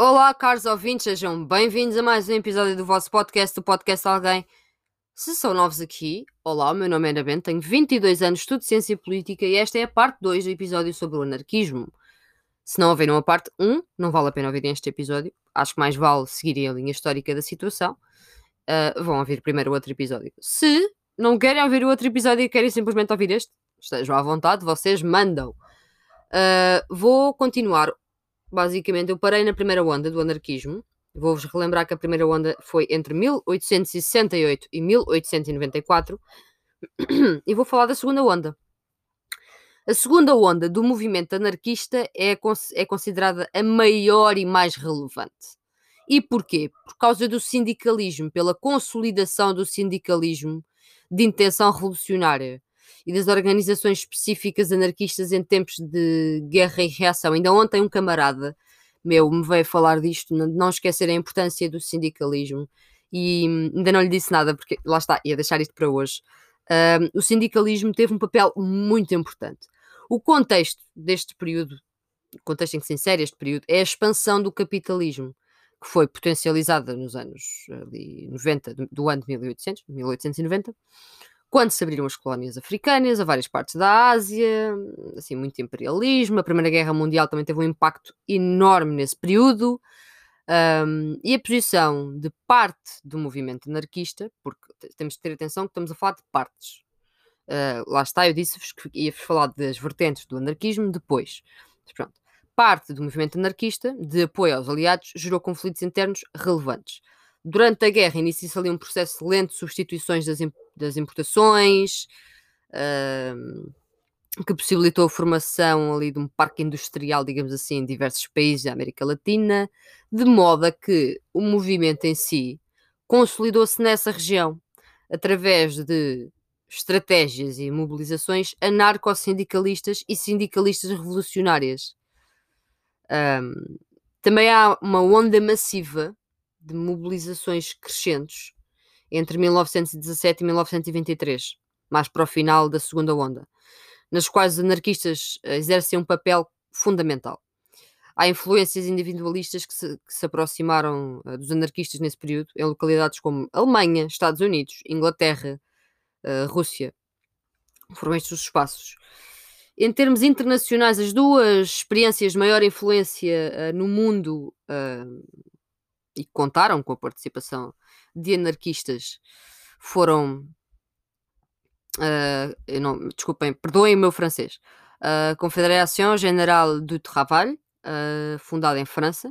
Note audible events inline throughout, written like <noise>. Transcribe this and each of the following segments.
Olá, caros ouvintes, sejam bem-vindos a mais um episódio do vosso podcast, do Podcast Alguém. Se são novos aqui, olá, o meu nome é Ana Bento, tenho 22 anos, estudo Ciência Política e esta é a parte 2 do episódio sobre o anarquismo. Se não ouviram a parte 1, não vale a pena ouvirem este episódio, acho que mais vale seguirem a linha histórica da situação. Uh, vão ouvir primeiro o outro episódio. Se não querem ouvir o outro episódio e querem simplesmente ouvir este, estejam à vontade, vocês mandam. Uh, vou continuar. Basicamente, eu parei na primeira onda do anarquismo. Vou-vos relembrar que a primeira onda foi entre 1868 e 1894. e vou falar da segunda onda. A segunda onda do movimento anarquista é, é considerada a maior e mais relevante. E porquê? Por causa do sindicalismo, pela consolidação do sindicalismo de intenção revolucionária e das organizações específicas anarquistas em tempos de guerra e reação. Ainda ontem um camarada meu me veio falar disto, não esquecer a importância do sindicalismo e ainda não lhe disse nada, porque lá está, ia deixar isto para hoje. Uh, o sindicalismo teve um papel muito importante. O contexto deste período, contexto em que se insere este período, é a expansão do capitalismo, que foi potencializada nos anos ali, 90, do, do ano de 1800, 1890, quando se abriram as colónias africanas a várias partes da Ásia, assim, muito imperialismo. A Primeira Guerra Mundial também teve um impacto enorme nesse período. Um, e a posição de parte do movimento anarquista, porque temos de ter atenção que estamos a falar de partes. Uh, lá está, eu disse-vos que ia-vos falar das vertentes do anarquismo depois. Mas pronto. Parte do movimento anarquista, de apoio aos aliados, gerou conflitos internos relevantes. Durante a guerra inicia-se ali um processo lento de substituições das, das importações, uh, que possibilitou a formação ali de um parque industrial, digamos assim, em diversos países da América Latina, de modo a que o movimento em si consolidou-se nessa região através de estratégias e mobilizações anarco-sindicalistas e sindicalistas revolucionárias. Um, também há uma onda massiva de mobilizações crescentes entre 1917 e 1923, mais para o final da segunda onda, nas quais os anarquistas eh, exercem um papel fundamental. Há influências individualistas que se, que se aproximaram uh, dos anarquistas nesse período, em localidades como Alemanha, Estados Unidos, Inglaterra, uh, Rússia. Foram estes os espaços. Em termos internacionais, as duas experiências de maior influência uh, no mundo e que contaram com a participação de anarquistas foram. Uh, não, desculpem, perdoem o meu francês. Uh, Confédération Générale du Travail, uh, fundada em França,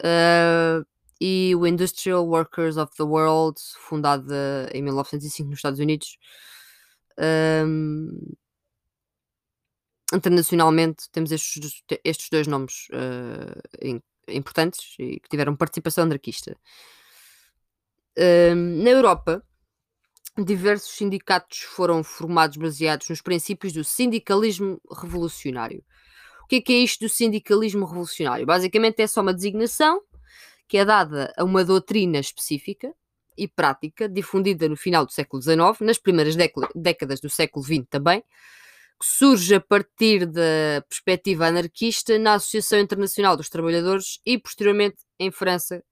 uh, e o Industrial Workers of the World, fundada em 1905 nos Estados Unidos. Um, internacionalmente temos estes, estes dois nomes uh, importantes e que tiveram participação anarquista. Na Europa, diversos sindicatos foram formados baseados nos princípios do sindicalismo revolucionário. O que é, que é isto do sindicalismo revolucionário? Basicamente é só uma designação que é dada a uma doutrina específica e prática difundida no final do século XIX, nas primeiras décadas do século XX também, que surge a partir da perspectiva anarquista na Associação Internacional dos Trabalhadores e, posteriormente, em França,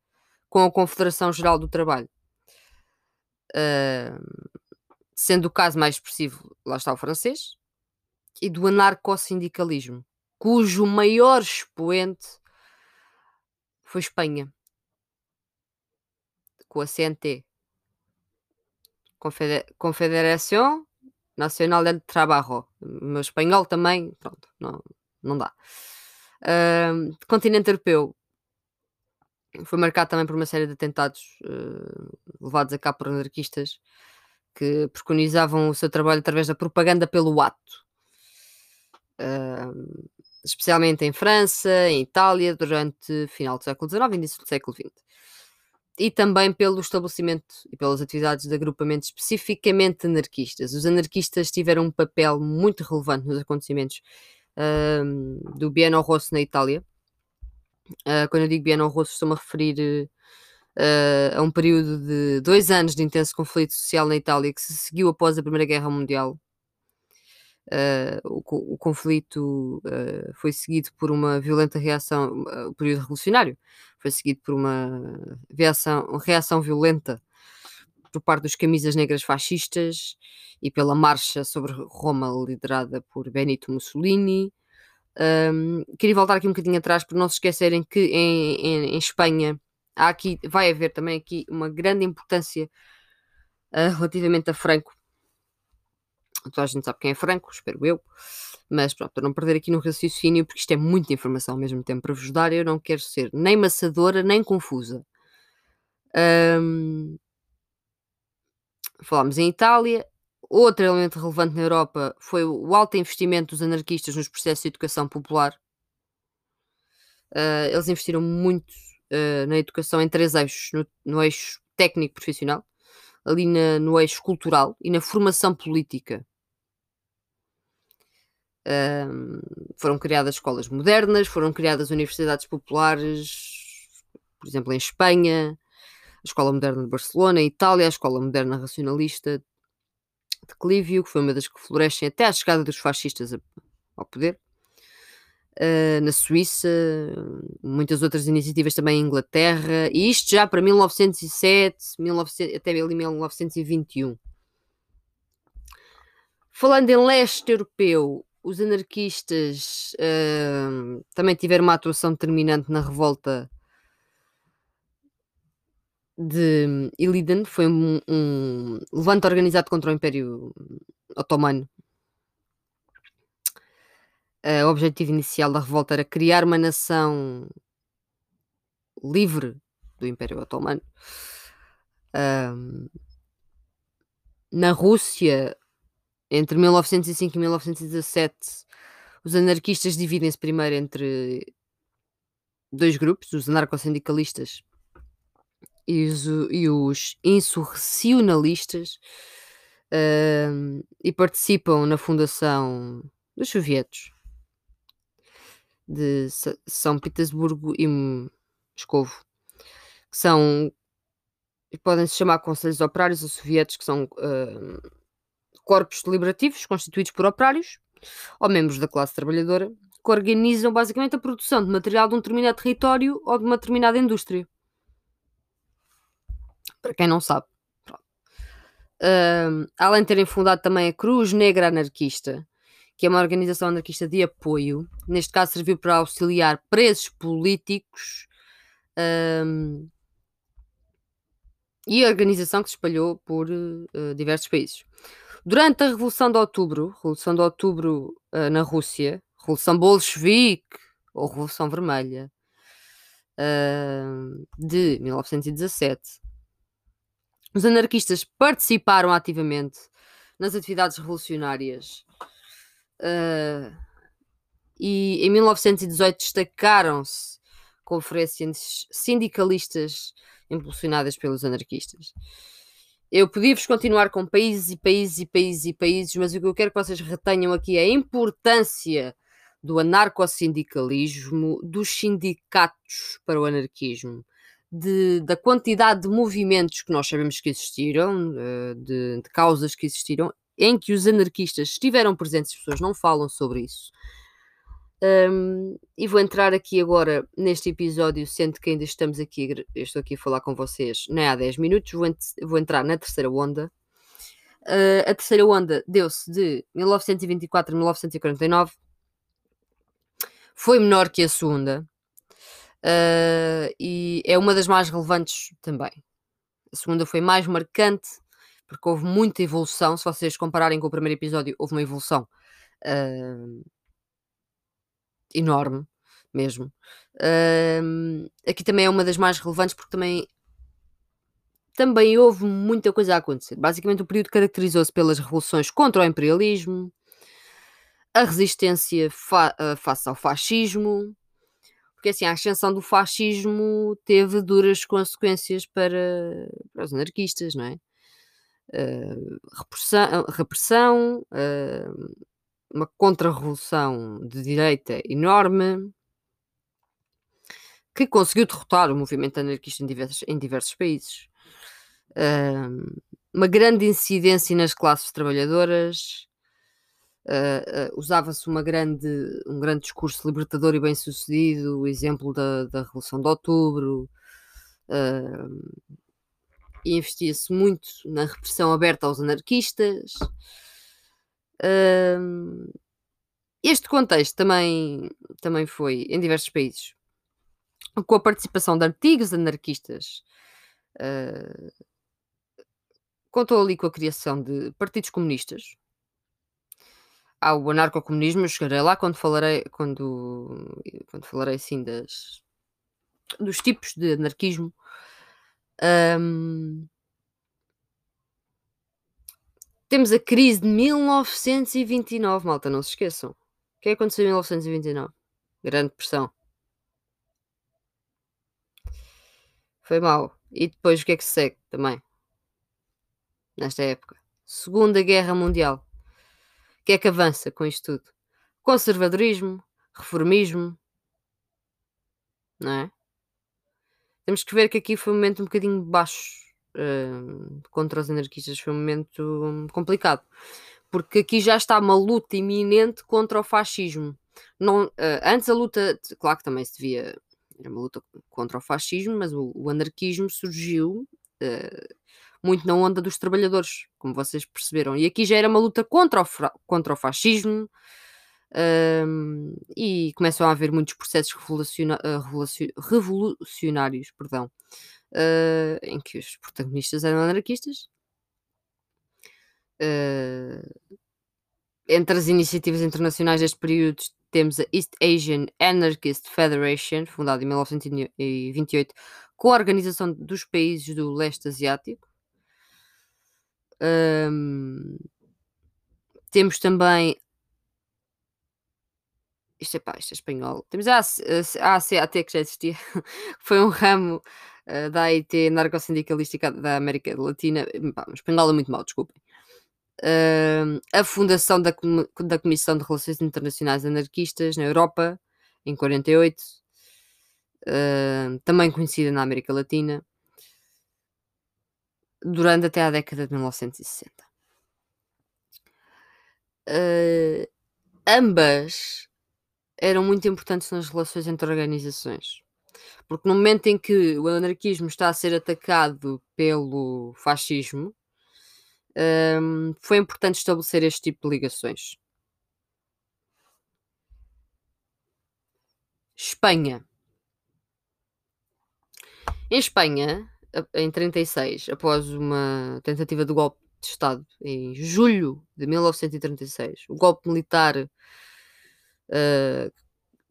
com a Confederação Geral do Trabalho. Uh, sendo o caso mais expressivo, lá está o francês, e do anarcossindicalismo, cujo maior expoente foi Espanha, com a CNT, Confederação Nacional del Trabajo. Meu espanhol também, pronto, não, não dá. Uh, continente europeu foi marcado também por uma série de atentados uh, levados a cabo por anarquistas que preconizavam o seu trabalho através da propaganda pelo ato. Uh, especialmente em França, em Itália, durante final do século XIX e início do século XX e também pelo estabelecimento e pelas atividades de agrupamentos especificamente anarquistas. Os anarquistas tiveram um papel muito relevante nos acontecimentos um, do Bienno Rosso na Itália. Uh, quando eu digo Bienno Rosso, estou-me a referir uh, a um período de dois anos de intenso conflito social na Itália que se seguiu após a Primeira Guerra Mundial. Uh, o, o, conflito foi seguido por uma violenta reação, o período revolucionário foi seguido por uma reação, reação violenta por parte dos camisas negras fascistas e pela marcha sobre Roma liderada por Benito Mussolini. Um, queria voltar aqui um bocadinho atrás para não se esquecerem que em, em, em Espanha há aqui, vai haver também aqui uma grande importância relativamente a Franco Toda a gente sabe quem é Franco, espero eu. Mas pronto, para não perder aqui no raciocínio, porque isto é muita informação ao mesmo tempo para vos dar, eu não quero ser nem maçadora nem confusa. Um, falámos em Itália. Outro elemento relevante na Europa foi o alto investimento dos anarquistas nos processos de educação popular. Uh, eles investiram muito uh, na educação em três eixos: no, no eixo técnico profissional, ali na, no eixo cultural e na formação política foram criadas escolas modernas, foram criadas universidades populares, por exemplo, em Espanha, a Escola Moderna de Barcelona, em Itália, a Escola Moderna Racionalista de Clívio, que foi uma das que florescem até à chegada dos fascistas ao poder. Uh, na Suíça, muitas outras iniciativas também em Inglaterra, e isto já para 1907, 1900, até 1921. Falando em leste europeu, os anarquistas uh, também tiveram uma atuação determinante na revolta de Iliden, foi um, um levante organizado contra o Império Otomano. O objetivo inicial da revolta era criar uma nação livre do Império Otomano. Uh, na Rússia, entre 1905 e 1917, os anarquistas dividem-se primeiro entre dois grupos, os anarcossindicalistas e os, e os insurrecionalistas, uh, e participam na fundação dos sovietos de São Petersburgo e Moscovo, que são podem se chamar conselhos operários ou sovietos, que são uh, corpos deliberativos constituídos por operários ou membros da classe trabalhadora que organizam basicamente a produção de material de um determinado território ou de uma determinada indústria. Para quem não sabe. Além de terem fundado também a Cruz Negra Anarquista, que é uma organização anarquista de apoio, neste caso serviu para auxiliar presos políticos e a organização que se espalhou por uh, diversos países. Durante a Revolução de Outubro, Revolução de Outubro uh, na Rússia, Revolução Bolchevique ou Revolução Vermelha uh, de 1917, os anarquistas participaram ativamente nas atividades revolucionárias uh, e em 1918 destacaram-se conferências sindicalistas impulsionadas pelos anarquistas. Eu podia-vos continuar com países e países e países e países, mas o que eu quero que vocês retenham aqui é a importância do anarcossindicalismo, dos sindicatos para o anarquismo, de, da quantidade de movimentos que nós sabemos que existiram, eh, de, de causas que existiram, em que os anarquistas estiveram presentes, as pessoas não falam sobre isso. Um, e vou entrar aqui agora neste episódio, sendo que ainda estamos aqui, estou aqui a falar com vocês nem é há 10 minutos, vou, ent vou entrar na terceira onda. Uh, a terceira onda deu-se de 1924 a 1949, foi menor que a segunda, uh, e é uma das mais relevantes também. A segunda foi mais marcante, porque houve muita evolução. Se vocês compararem com o primeiro episódio, houve uma evolução. Uh, enorme mesmo. Uh, aqui também é uma das mais relevantes porque também também houve muita coisa a acontecer. Basicamente, o período caracterizou-se pelas revoluções contra o imperialismo, a resistência fa face ao fascismo, porque assim, a ascensão do fascismo teve duras consequências para, para os anarquistas, não é? Uh, repressão, repressão uh, uma contra-revolução de direita enorme que conseguiu derrotar o movimento anarquista em diversos, em diversos países. Uh, uma grande incidência nas classes trabalhadoras, Uh, usava-se uma grande, um grande discurso libertador e bem-sucedido, o exemplo da, da Revolução de Outubro, uh, e investia-se muito na repressão aberta aos anarquistas. este contexto também, também foi em diversos países, com a participação de artigos anarquistas. contou ali com a criação de partidos comunistas, há o anarcocomunismo, chegarei lá quando falarei, quando, quando falarei assim das, dos tipos de anarquismo. Um, temos a crise de 1929, malta, não se esqueçam. O que é que aconteceu em 1929? Grande pressão. Foi mal. E depois o que é que se segue também? Nesta época. Segunda Guerra Mundial que é que avança com isto tudo? Conservadorismo, reformismo, não é? Temos que ver que aqui foi um momento um bocadinho baixo uh, contra os anarquistas, foi um momento hum, complicado, porque aqui já está uma luta iminente contra o fascismo. Não, uh, antes a luta, claro que também se devia, era uma luta contra o fascismo, mas o, o anarquismo surgiu uh, muito na onda dos trabalhadores, como vocês perceberam. E aqui já era uma luta contra o, contra o fascismo. Um, e começam a haver muitos processos uh, revolucionários perdão, uh, em que os protagonistas eram anarquistas. Uh, entre as iniciativas internacionais deste período temos a East Asian Anarchist Federation, fundada em 1928, com a Organização dos Países do Leste Asiático, um, temos também. Isto é pá, isto é espanhol. Temos a, ACAT, que já existia, <laughs> foi um ramo uh, da AIT narco-sindicalística da América Latina. Pá, espanhol é muito mal, desculpem. Uh, a fundação da, da Comissão de Relações Internacionais Anarquistas na Europa, em 48, uh, também conhecida na América Latina durante até a década de 1960. Uh, ambas eram muito importantes nas relações entre organizações. Porque no momento em que o anarquismo está a ser atacado pelo fascismo, um, foi importante estabelecer este tipo de ligações. Espanha. Em Espanha, em 36, após uma tentativa de golpe de Estado em julho de 1936, o golpe militar uh,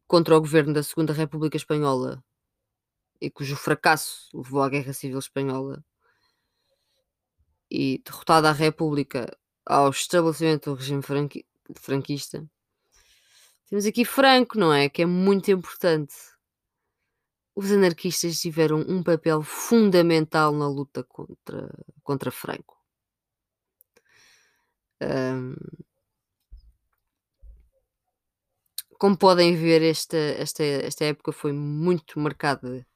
contra o governo da Segunda República Espanhola e cujo fracasso levou à Guerra Civil Espanhola e derrotada a República ao estabelecimento do regime franqui franquista. Temos aqui Franco, não é? Que é muito importante os anarquistas tiveram um papel fundamental na luta contra, contra Franco. Um, como podem ver, esta, esta, esta época foi muito marcada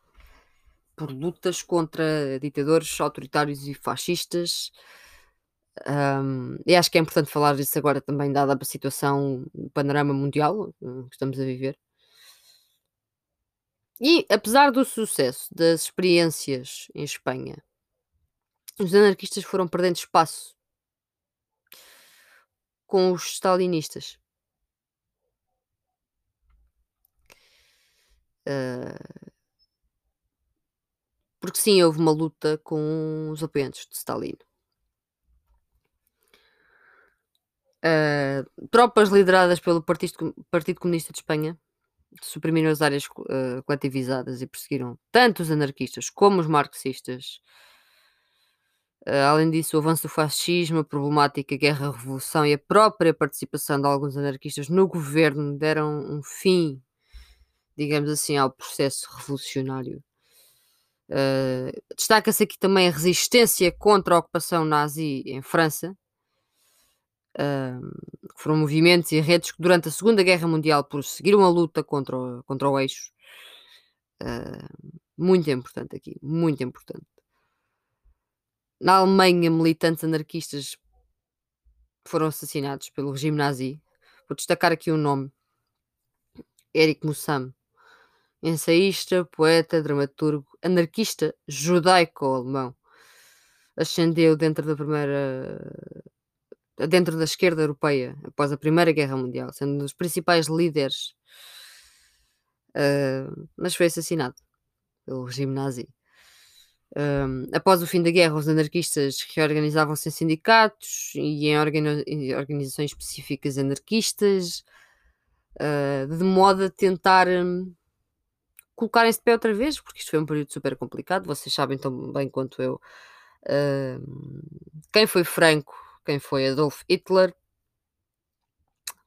por lutas contra ditadores autoritários e fascistas. Um, e acho que é importante falar disso agora também, dada a situação, o panorama mundial que estamos a viver. E apesar do sucesso das experiências em Espanha, os anarquistas foram perdendo espaço com os stalinistas. Uh, porque sim, houve uma luta com os apoiantes de Stalin. Uh, tropas lideradas pelo Partido, Partido Comunista de Espanha suprimiram as áreas uh, coletivizadas e perseguiram tanto os anarquistas como os marxistas. Uh, além disso, o avanço do fascismo, a problemática guerra-revolução e a própria participação de alguns anarquistas no governo deram um fim, digamos assim, ao processo revolucionário. Uh, Destaca-se aqui também a resistência contra a ocupação nazi em França, que foram movimentos e redes que durante a Segunda Guerra Mundial prosseguiram a luta contra o, contra o eixo. Muito importante aqui, muito importante. Na Alemanha, militantes anarquistas foram assassinados pelo regime nazi, vou destacar aqui o um nome: Eric Mussam, ensaísta, poeta, dramaturgo, anarquista judaico-alemão. Ascendeu dentro da primeira. Dentro da esquerda europeia após a Primeira Guerra Mundial, sendo um dos principais líderes, uh, mas foi assassinado pelo regime nazi. Um, após o fim da guerra, os anarquistas reorganizavam-se em sindicatos e em, em organizações específicas anarquistas, uh, de modo a tentar um, colocarem-se de pé outra vez, porque isto foi um período super complicado. Vocês sabem tão bem quanto eu uh, quem foi Franco, quem foi Adolf Hitler.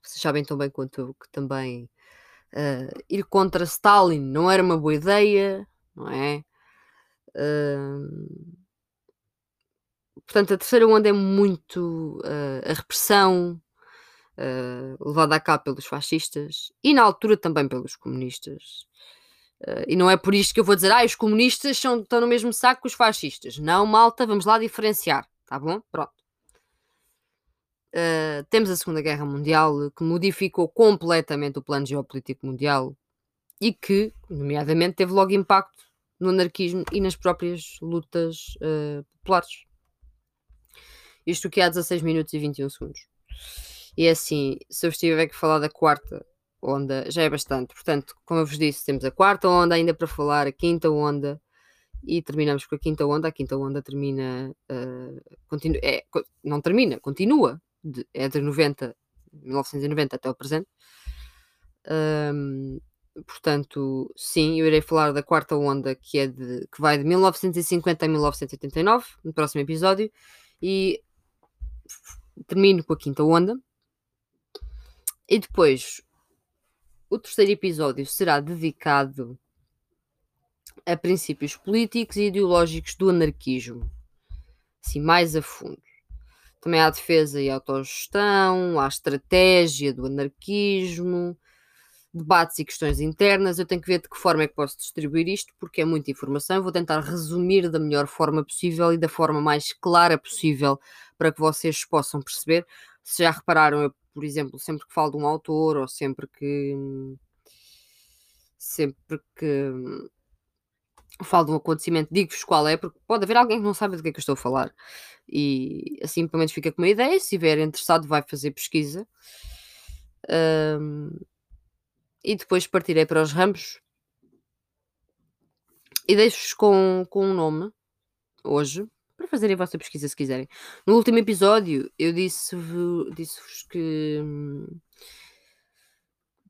Vocês sabem tão bem quanto eu que também uh, ir contra Stalin não era uma boa ideia, não é? portanto, a terceira onda é muito uh, a repressão uh, levada a cabo pelos fascistas e na altura também pelos comunistas. Uh, e não é por isto que eu vou dizer, ah, os comunistas são, estão no mesmo saco que os fascistas. Não, malta, vamos lá diferenciar, tá bom? Pronto. Uh, temos a Segunda Guerra Mundial que modificou completamente o plano geopolítico mundial e que, nomeadamente, teve logo impacto no anarquismo e nas próprias lutas uh, populares. Isto que há 16 minutos e 21 segundos. E é assim, se eu estiver a falar da quarta onda, já é bastante. Portanto, como eu vos disse, temos a quarta onda ainda para falar, a quinta onda e terminamos com a quinta onda. A quinta onda termina, uh, continu é, não termina, continua, de, de 90, 1990 até o presente. Um, portanto, sim, eu irei falar da quarta onda que é de que vai de 1950 a 1989 no próximo episódio e termino com a quinta onda. E depois o terceiro episódio será dedicado a princípios políticos e ideológicos do anarquismo, assim mais a fundo. Também há defesa e autogestão, há estratégia do anarquismo, debates e questões internas. Eu tenho que ver de que forma é que posso distribuir isto, porque é muita informação. Vou tentar resumir da melhor forma possível e da forma mais clara possível para que vocês possam perceber. Se já repararam, eu, por exemplo, sempre que falo de um autor ou sempre que. Sempre que falo de um acontecimento, digo-vos qual é, porque pode haver alguém que não sabe do que é que eu estou a falar. E assim, pelo menos, fica com uma ideia. Se estiver interessado, vai fazer pesquisa. Um, e depois partirei para os ramos e deixo-vos com, com um nome hoje para fazerem a vossa pesquisa se quiserem. No último episódio eu disse-vos disse que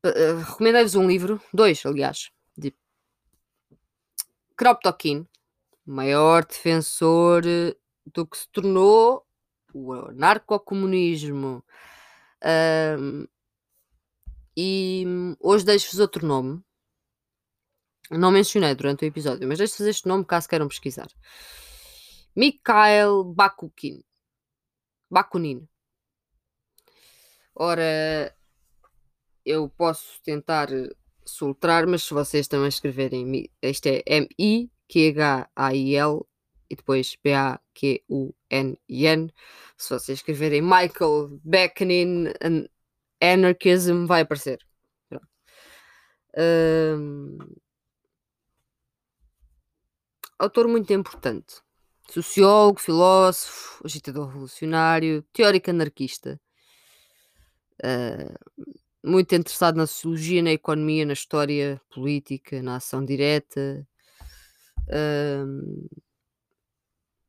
uh, recomendei-vos um livro, dois aliás, de Kropotkin, maior defensor do que se tornou o narcocomunismo. Uh, e hum, hoje deixo-vos outro nome. Não mencionei durante o episódio, mas deixo-vos este nome caso queiram pesquisar. Mikhail Bakunin. Bakunin. Ora, eu posso tentar soltar, mas se vocês também escreverem, isto é M-I-Q-H-A-I-L e depois B-A-Q-U-N-I-N. Se vocês escreverem Michael Bakunin anarchism vai aparecer. Um, autor muito importante. Sociólogo, filósofo, agitador revolucionário, teórico anarquista. Uh, muito interessado na sociologia, na economia, na história política, na ação direta. Uh,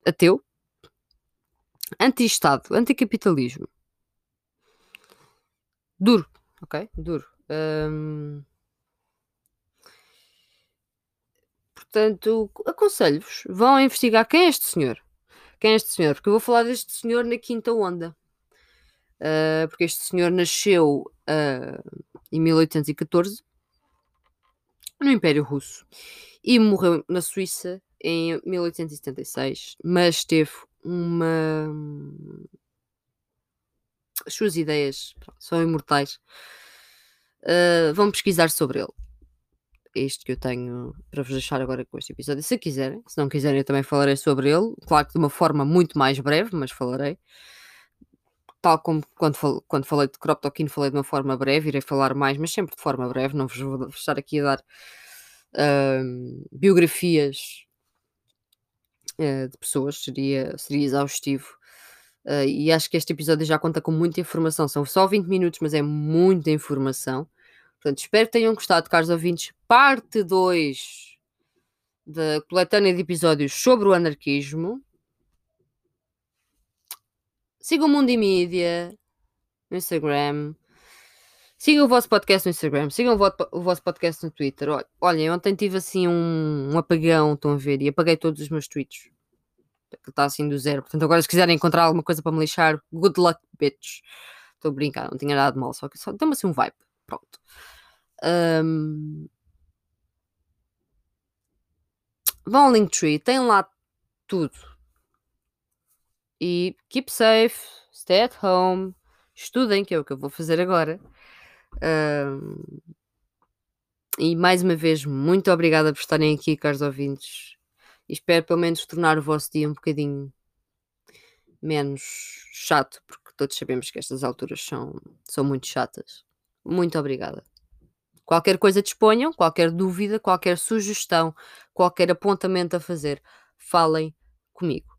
ateu. Anti-Estado, anticapitalismo. Duro, ok? Duro. Um... Portanto, aconselho-vos, vão investigar quem é este senhor. Quem é este senhor? Porque eu vou falar deste senhor na quinta onda. Uh, porque este senhor nasceu uh, em 1814 no Império Russo e morreu na Suíça em 1876, mas teve uma as suas ideias são imortais. Uh, vão pesquisar sobre ele. É isto que eu tenho para vos deixar agora com este episódio. Se quiserem, se não quiserem, eu também falarei sobre ele. Claro que de uma forma muito mais breve, mas falarei. Tal como quando, fal quando falei de crop talking, falei de uma forma breve, irei falar mais, mas sempre de forma breve, não vos vou estar aqui a dar uh, biografias uh, de pessoas, seria, seria exaustivo. Uh, e acho que este episódio já conta com muita informação. São só 20 minutos, mas é muita informação. Portanto, espero que tenham gostado, caros ouvintes. Parte 2 da coletânea de episódios sobre o anarquismo. Sigam o Mundo e Mídia no Instagram. Sigam o vosso podcast no Instagram. Sigam o, vosso podcast no Twitter. Olhem, ontem tive assim um, um apagão, estão a ver, e apaguei todos os meus tweets. Está assim do zero. Portanto, agora se quiserem encontrar alguma coisa para me lixar, good luck, bitch. Estou a brincar, não tinha nada de mal, só que só deu-me assim um vibe. Pronto. Um... Vão ao Linktree, tem lá tudo. E keep safe, stay at home, estudem, que é o que eu vou fazer agora. E mais uma vez, muito obrigada por estarem aqui, caros ouvintes. Espero pelo menos tornar o vosso dia um bocadinho menos chato, porque todos sabemos que estas alturas são, são muito chatas. Muito obrigada. Qualquer coisa disponham, qualquer dúvida, qualquer sugestão, qualquer apontamento a fazer, falem comigo.